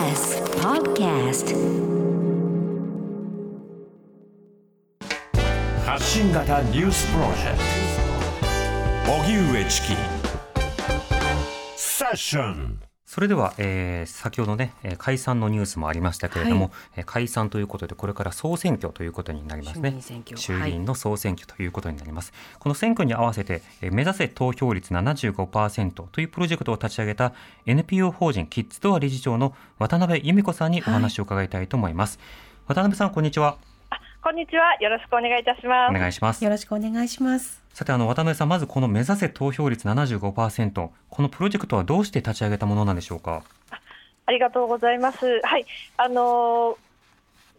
TBS Podcast. 発信型ニュースプロジェクト。荻上チキ。セッションそれでは、えー、先ほどね、えー解散のニュースもありましたけれども、はいえー解散ということで、これから総選挙ということになりますね。衆議院選挙衆議院の総選挙ということになります。この選挙に合わせて、えー目指せ投票率75%というプロジェクトを立ち上げた NPO 法人キッズドア理事長の渡辺由美子さんにお話を伺いたいと思います。渡辺さん、こんにちは。こんにちは。よろしくお願いいたします。お願いしますよ。ろしくお願いします。さて、あの、渡辺さん、まずこの目指せ投票率75%、このプロジェクトはどうして立ち上げたものなんでしょうか？ありがとうございます。はい。あの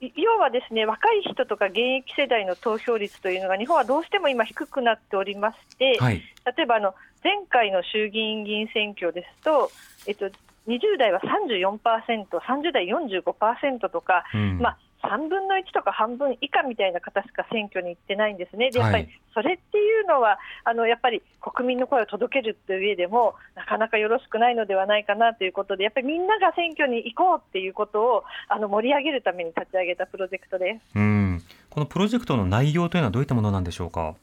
ーい要はですね、若い人とか現役世代の投票率というのが日本はどうしても今低くなっておりまして、はい。例えばあの前回の衆議院議員選挙ですと、えっと、20代は34%、30代45%とか、うんまあ、3分の1とか半分以下みたいな方しか選挙に行ってないんですね、でやっぱりはいそれっていうのは、あのやっぱり国民の声を届けるという上でも、なかなかよろしくないのではないかなということで、やっぱりみんなが選挙に行こうっていうことをあの盛り上げるために立ち上げたプロジェクトです。うん。このプロジェクトの内容というのはどういったものなんでしょうか？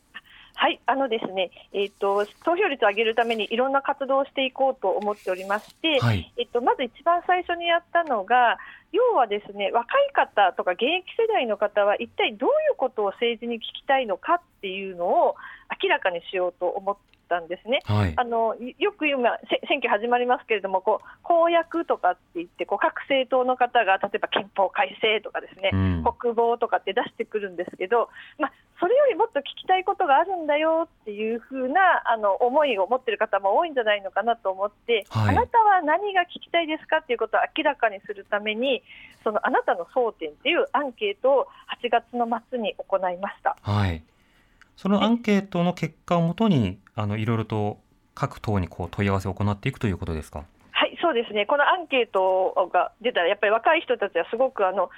はい、あのですね、えっ、と投票率を上げるためにいろんな活動をしていこうと思っておりまして、はい。えっと、まず一番最初にやったのが、要はですね、若い方とか現役世代の方は、一体どういうことを政治に聞きたいのかっていうのを明らかにしようと思ったんですね。はい。あのよく今、せ選挙始まりますけれども、こう公約とかって言って、こう各政党の方が例えば憲法改正とかですね、うん国防とかって出してくるんですけど、まあ、それよりもっと聞きたいことがあるんだよっていうふうなあの思いを持っている方も多いんじゃないのかなと思って、はいあなたは何が聞きたいですかっていうことを明らかにするために、そのあなたの争点っていうアンケートを8月の末に行いました。はい。そのアンケートの結果をもとに、あの、いろいろと各党にこう問い合わせを行っていくということですか？はい、そうですね、このアンケートが出たら、やっぱり若い人たちはすごくあの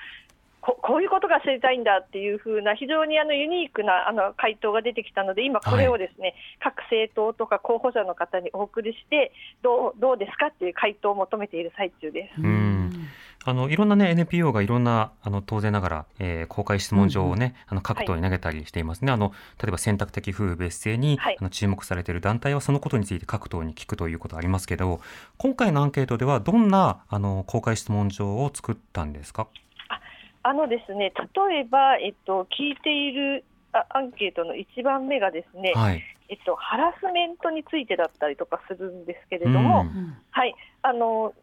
ここういうことが知りたいんだっていう風な、非常にあのユニークなあの回答が出てきたので、今、これをですね、各政党とか候補者の方にお送りして、どうどうですかっていう回答を求めている最中です。うん。あの、いろんなね、NPO がいろんな、あの、当然ながら、えー公開質問状をね、あの、各党に投げたりしていますね。あの、例えば選択的夫婦別姓に、はい。あの、注目されている団体はそのことについて各党に聞くということありますけど、今回のアンケートではどんな、あの、公開質問状を作ったんですか？あのですね例えば、えっと、聞いているあアンケートの1番目がですね、はい。えっと、ハラスメントについてだったりとかするんですけれども、うん。はい、あのよ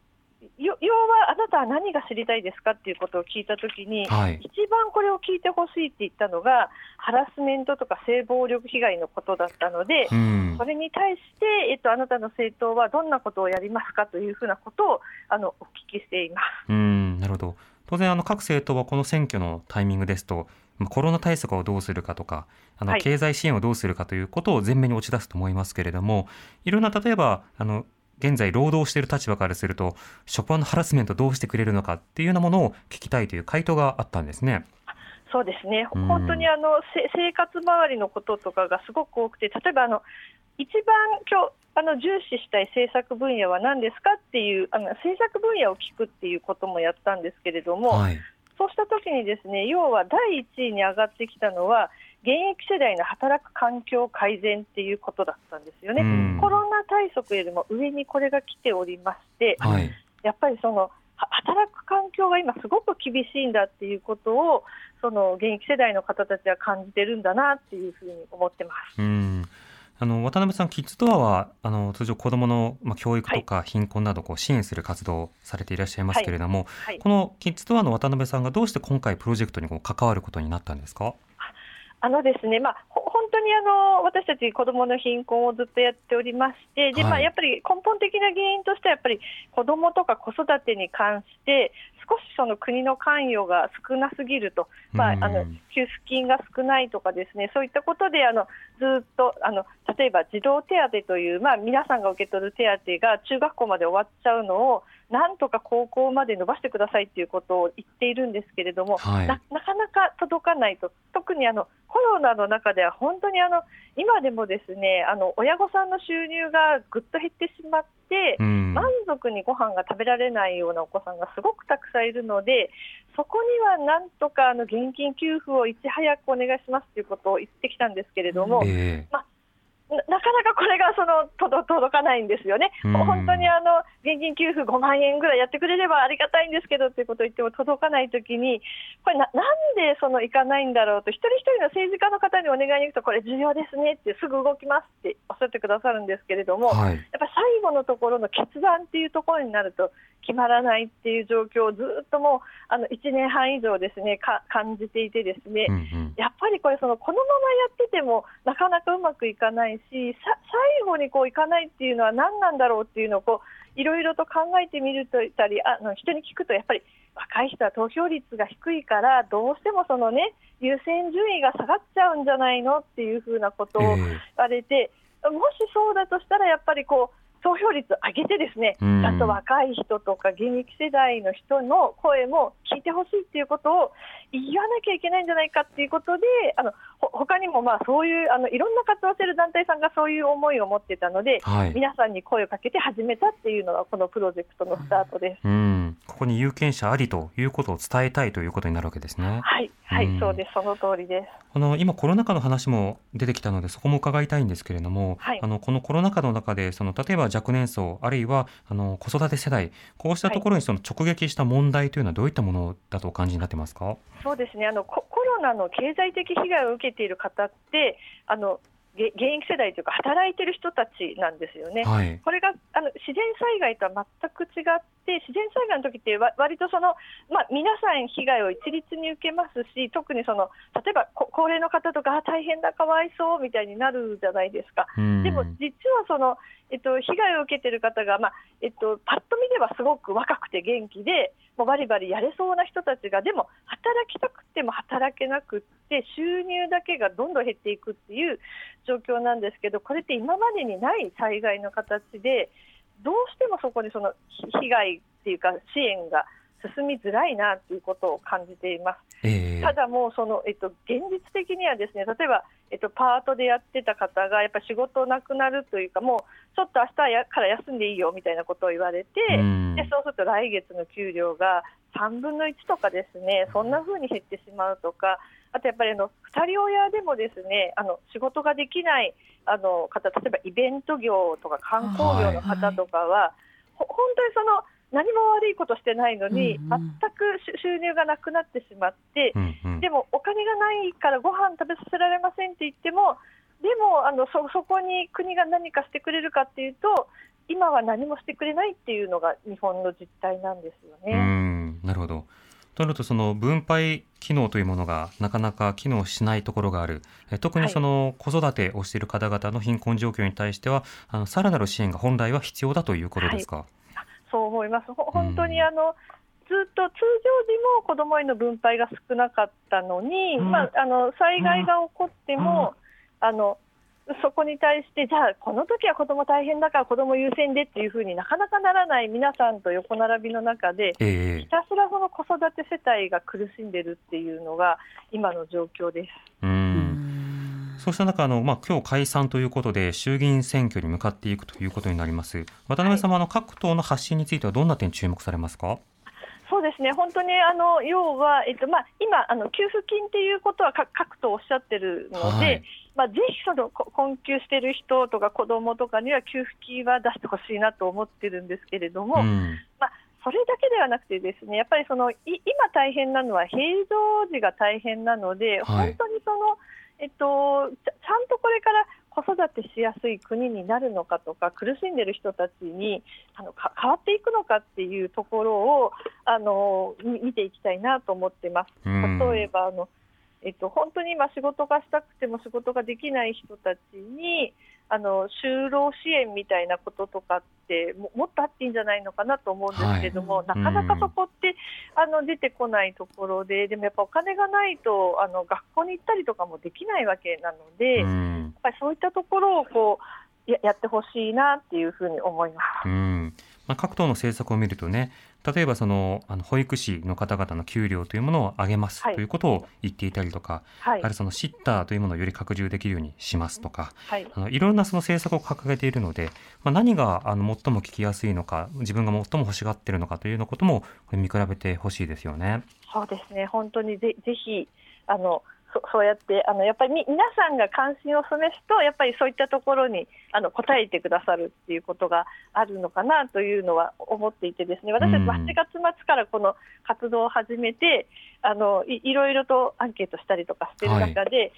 要はあなたは何が知りたいですかっていうことを聞いたときに、はい。一番これを聞いてほしいって言ったのが、ハラスメントとか性暴力被害のことだったので、うんそ。れに対して、えっと、あなたの政党はどんなことをやりますかというふうなことをあのお聞きしています。うん、なるほど。当然、あの、各政党はこの選挙のタイミングですと、まあコロナ対策をどうするかとか、あの、はい経済支援をどうするかということを前面に打ち出すと思いますけれども、いろんな、例えば、あの、現在労働している立場からすると、職場のハラスメントどうしてくれるのかっていうようなものを聞きたいという回答があったんですね。そうですね、うん本当にあのせ生活周りのこととかがすごく多くて、例えばあの一番今日あの重視したい政策分野は何ですかっていうあの政策分野を聞くっていうこともやったんですけれども、はい。そうしたときにですね要は第1位に上がってきたのは、現役世代の働く環境改善っていうことだったんですよね。うんコロナ対策よりも上にこれが来ておりまして、はい。やっぱりそのは働く環境が今すごく厳しいんだっていうことをその現役世代の方たちは感じてるんだなっていうふうに思ってます。うん。あの、渡辺さん、キッズドアは、あの、通常子供の、まあ、教育とか貧困などをこう支援する活動をされていらっしゃいますけれども、はいこのキッズドアの渡辺さんがどうして今回プロジェクトにこう関わることになったんですか？あのですね、まあ、ほ本当にあの私たち子どもの貧困をずっとやっておりまして、でまあ、はい。やっぱり根本的な原因としては、やっぱり子どもとか子育てに関して、少しその国の関与が少なすぎると、まあ、あのうん給付金が少ないとかですねそういったことであのずっとあの例えば児童手当という、まあ、皆さんが受け取る手当が中学校まで終わっちゃうのをなんとか高校まで伸ばしてくださいということを言っているんですけれども、はい。ななかなか届かないと。特にあのコロナの中では本当にあの今でもですねあの親御さんの収入がぐっと減ってしまって、うん。満足にご飯が食べられないようなお子さんがすごくたくさんいるので、そこにはなんとかあの現金給付をいち早くお願いしますということを言ってきたんですけれども、ななかなかこれがその届届かないんですよね、うん。本当にあの現金給付5万円ぐらいやってくれればありがたいんですけどということを言っても届かないときに、これな、なんでその行かないんだろうと、一人一人の政治家の方にお願いに行くと、これ、重要ですねって、すぐ動きますっておっしゃってくださるんですけれども、はい。やっぱり最後のところの決断っていうところになると決まらないっていう状況をずっともうあの1年半以上ですねか感じていてですね、うんうんやっぱりこれそのこのままやっててもなかなかうまくいかないしさ最後にこういかないっていうのは何なんだろうっていうのをこういろいろと考えてみるとたりあの人に聞くとやっぱり若い人は投票率が低いからどうしてもそのね優先順位が下がっちゃうんじゃないのっていうふうなことをええ。言われて、もしそうだとしたらやっぱりこう投票率上げてですね、うんちゃんと若い人とか現役世代の人の声も聞いてほしいっていうことを言わなきゃいけないんじゃないかっていうことで、あのほ他にもまあそういうあのいろんな活動をしている団体さんがそういう思いを持ってたので、はい皆さんに声をかけて始めたっていうのがこのプロジェクトのスタートです。うん、ここに有権者ありということを伝えたいということになるわけですね。はい、はい、うん。そうです、その通りです。あの今コロナ禍の話も出てきたのでそこも伺いたいんですけれども、はい。あのこのコロナ禍の中でその例えば若年層あるいはあの子育て世代こうしたところにその直撃した問題というのはどういったものだとお感じになってますか？そうですね。あのココロナの経済的被害を受けている方ってあのげ現役世代というか働いてる人たちなんですよね。はい。これがあの自然災害とは全く違って自然災害の時ってわ割とその、まあ、皆さん被害を一律に受けますし特にその例えばこ高齢の方とかあ大変だかわいそうみたいになるじゃないですか。うんでも実はその、えっと、被害を受けている方が、まあえっと、パッと見ではすごく若くて元気で、もうバリバリやれそうな人たちが、でも働きたくても働けなくって、収入だけがどんどん減っていくっていう状況なんですけど、これって今までにない災害の形で、どうしてもそこにそのひ被害っていうか、支援が進みづらいなということを感じています。ええただもうその、えっと、現実的にはですね例えば、えっと、パートでやってた方がやっぱ仕事なくなるというかもうちょっと明日やから休んでいいよみたいなことを言われて、うんでそうすると来月の給料が3分の1とかですねそんな風に減ってしまうとかあとやっぱりあの2人親でもですねあの仕事ができないあの方例えばイベント業とか観光業の方とかは、ほ本当にその何も悪いことしてないのに、うんうん。全く収収入がなくなってしまって、うんうん。でもお金がないからご飯食べさせられませんって言っても、でもあのそそこに国が何かしてくれるかっていうと、今は何もしてくれないっていうのが日本の実態なんですようね。んなるほど。となるとその分配機能というものがなかなか機能しないところがあるえ特にその子育てをしている方々の貧困状況に対してはあのさらなる支援が本来は必要だということですか？そう思います。ほ本当にあの、ずっと通常時も子どもへの分配が少なかったのに、うんまあ、あの災害が起こっても、あのそこに対して、じゃあ、この時は子ども大変だから子ども優先でっていうふうになかなかならない皆さんと横並びの中で、えひたすらその子育て世帯が苦しんでるっていうのが今の状況です。そうした中あの、まあ、今日解散ということで衆議院選挙に向かっていくということになります。渡辺様の各党の発信についてはどんな点注目されますか、そうですね、本当にあの要は、えっとまあ、今あの、給付金っていうことはか各党おっしゃってるので、はい。まあ、ぜひそのこ困窮してる人とか子どもとかには給付金は出してほしいなと思ってるんですけれども、うん。それだけではなくて、ですねやっぱりそのい今大変なのは平常時が大変なので、はい。本当にその、えっと、ちゃんとこれから子育てしやすい国になるのかとか、苦しんでる人たちにあのか変わっていくのかっていうところをあのみ見ていきたいなと思ってます。うん例えばあのえっと、本当に今、仕事がしたくても仕事ができない人たちにあの就労支援みたいなこととかってももっとあっていいんじゃないのかなと思うんですけども、なかなかそこってあの出てこないところで、でもやっぱお金がないとあの学校に行ったりとかもできないわけなので、やっぱりそういったところをこうややってほしいなっていうふうに思います。うん。まあ、各党の政策を見るとね、例えばそのあの保育士の方々の給料というものを上げます、ということを言っていたりとか、はい、あるそのシッターというものをより拡充できるようにしますとか、はい、あのいろんなその政策を掲げているので、まあ、何があの最も聞きやすいのか、自分が最も欲しがっているのかというようなことも見比べてほしいですよね。そうですね。本当にぜぜひあのそ そうやってあのやっぱり皆さんが関心を示すとやっぱりそういったところにあの答えてくださるっていうことがあるのかなというのは思っていてですね。私たち8月末からこの活動を始めてあのいいろいろとアンケートしたりとかしている中で、はい、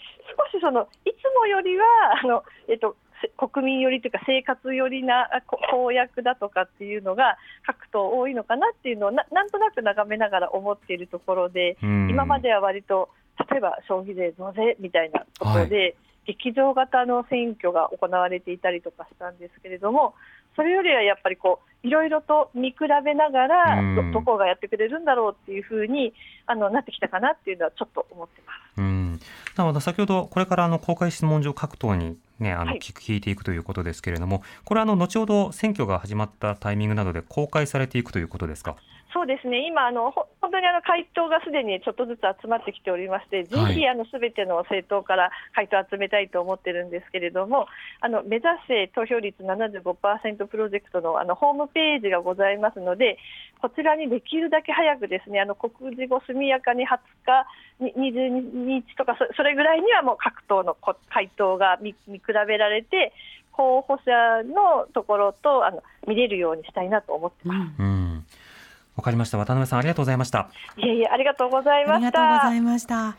少しそのいつもよりはあの、えっと、国民寄りというか生活寄りな公約だとかっていうのが各党多いのかなっていうのをななんとなく眺めながら思っているところで今までは割と例えば消費税増税みたいなことで、はい、劇場型の選挙が行われていたりとかしたんですけれども、それよりはやっぱりこういろいろと見比べながらど、どこがやってくれるんだろうっていうふうにあのなってきたかなっていうのはちょっと思ってます。うんなので先ほどこれからあの公開質問状各党にね、あの、聞いていくということですけれども、これはあの後ほど選挙が始まったタイミングなどで公開されていくということですか？そうですね、今、あの本当にあの回答がすでにちょっとずつ集まってきておりまして、ぜひすべての政党から回答を集めたいと思ってるんですけれども、あの目指せ投票率75%プロジェクトのあのホームページがございますので、こちらにできるだけ早くですね、あの告示後速やかに20日、22日とかそれぐらいにはもう各党の回答が見比べられて、候補者のところとあの見れるようにしたいなと思ってます。うんわかりました。渡辺さん、ありがとうございました。いえいえ、ありがとうございました。ありがとうございました。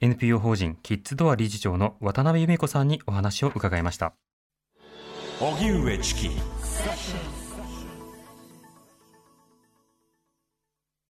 NPO 法人キッズドア理事長の渡辺由美子さんにお話を伺いました。荻上チキ